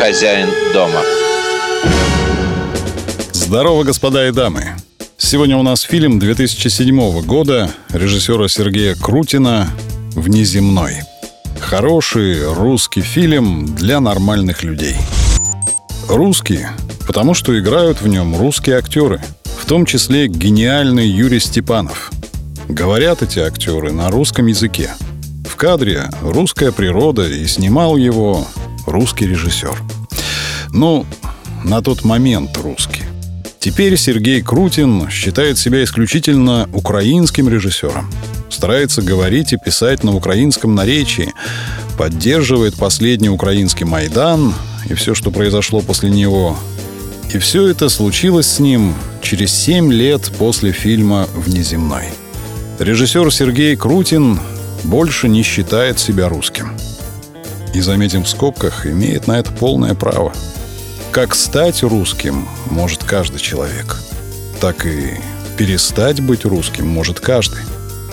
хозяин дома. Здорово, господа и дамы. Сегодня у нас фильм 2007 года режиссера Сергея Крутина «Внеземной». Хороший русский фильм для нормальных людей. Русский, потому что играют в нем русские актеры, в том числе гениальный Юрий Степанов. Говорят эти актеры на русском языке. В кадре русская природа и снимал его русский режиссер. Ну, на тот момент русский. Теперь Сергей Крутин считает себя исключительно украинским режиссером. Старается говорить и писать на украинском наречии, поддерживает последний украинский Майдан и все, что произошло после него. И все это случилось с ним через семь лет после фильма «Внеземной». Режиссер Сергей Крутин больше не считает себя русским. И, заметим в скобках, имеет на это полное право – как стать русским может каждый человек, так и перестать быть русским может каждый.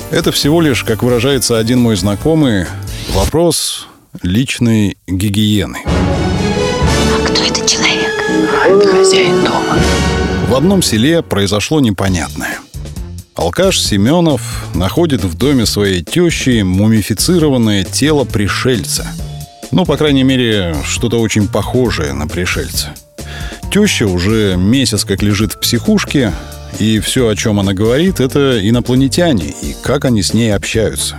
Это всего лишь, как выражается один мой знакомый, вопрос личной гигиены. А кто этот человек? Это хозяин дома. В одном селе произошло непонятное. Алкаш Семенов находит в доме своей тещи мумифицированное тело пришельца – ну, по крайней мере, что-то очень похожее на пришельца. Теща уже месяц как лежит в психушке, и все, о чем она говорит, это инопланетяне и как они с ней общаются.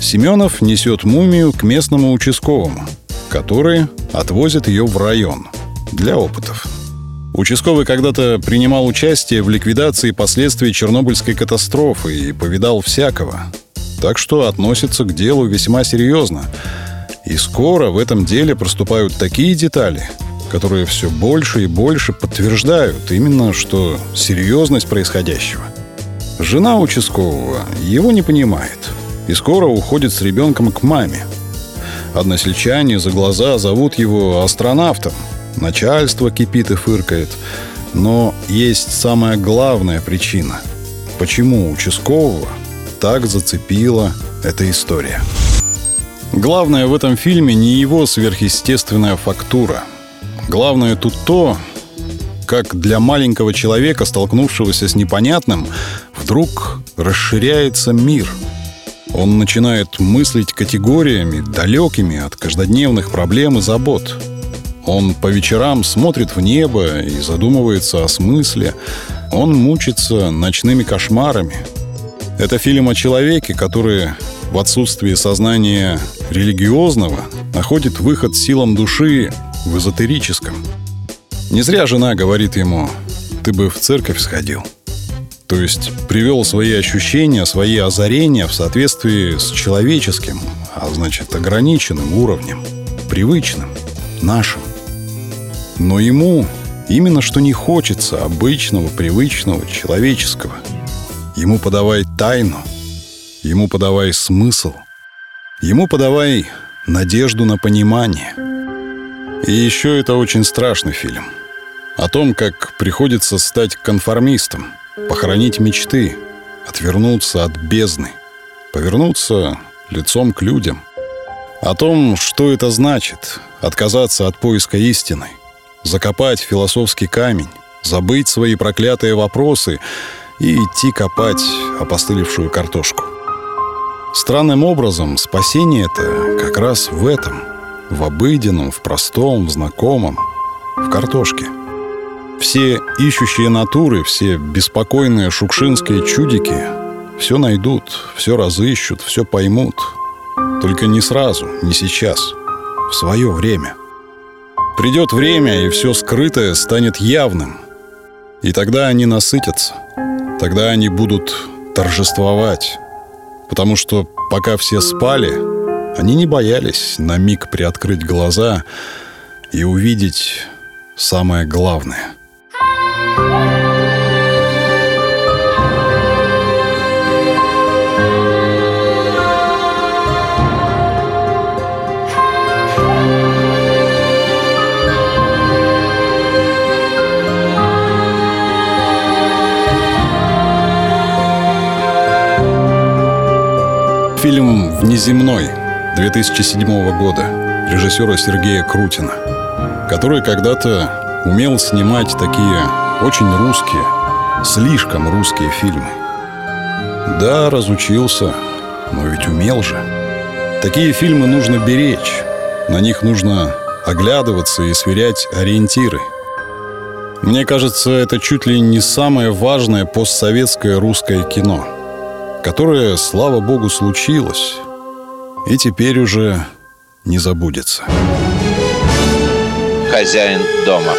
Семенов несет мумию к местному участковому, который отвозит ее в район для опытов. Участковый когда-то принимал участие в ликвидации последствий Чернобыльской катастрофы и повидал всякого. Так что относится к делу весьма серьезно – и скоро в этом деле проступают такие детали, которые все больше и больше подтверждают именно, что серьезность происходящего. Жена участкового его не понимает и скоро уходит с ребенком к маме. Односельчане за глаза зовут его астронавтом. Начальство кипит и фыркает. Но есть самая главная причина, почему участкового так зацепила эта история. Главное в этом фильме не его сверхъестественная фактура. Главное тут то, как для маленького человека, столкнувшегося с непонятным, вдруг расширяется мир. Он начинает мыслить категориями, далекими от каждодневных проблем и забот. Он по вечерам смотрит в небо и задумывается о смысле. Он мучится ночными кошмарами. Это фильм о человеке, который в отсутствии сознания религиозного находит выход силам души в эзотерическом. Не зря жена говорит ему «ты бы в церковь сходил». То есть привел свои ощущения, свои озарения в соответствии с человеческим, а значит ограниченным уровнем, привычным, нашим. Но ему именно что не хочется обычного, привычного, человеческого. Ему подавай тайну – Ему подавай смысл. Ему подавай надежду на понимание. И еще это очень страшный фильм. О том, как приходится стать конформистом, похоронить мечты, отвернуться от бездны, повернуться лицом к людям. О том, что это значит — отказаться от поиска истины, закопать философский камень, забыть свои проклятые вопросы и идти копать опостылевшую картошку. Странным образом спасение это как раз в этом. В обыденном, в простом, в знакомом, в картошке. Все ищущие натуры, все беспокойные шукшинские чудики все найдут, все разыщут, все поймут. Только не сразу, не сейчас, в свое время. Придет время, и все скрытое станет явным. И тогда они насытятся. Тогда они будут торжествовать. Потому что пока все спали, они не боялись на миг приоткрыть глаза и увидеть самое главное — Фильм «Внеземной» 2007 года режиссера Сергея Крутина. который когда-то умел снимать такие очень русские, слишком русские фильмы. Да, разучился, но ведь умел же. Такие фильмы нужно беречь, на них нужно оглядываться и сверять ориентиры. Мне кажется, это чуть ли не самое важное постсоветское русское кино, которое, слава богу, случилось и теперь уже не забудется. Хозяин дома.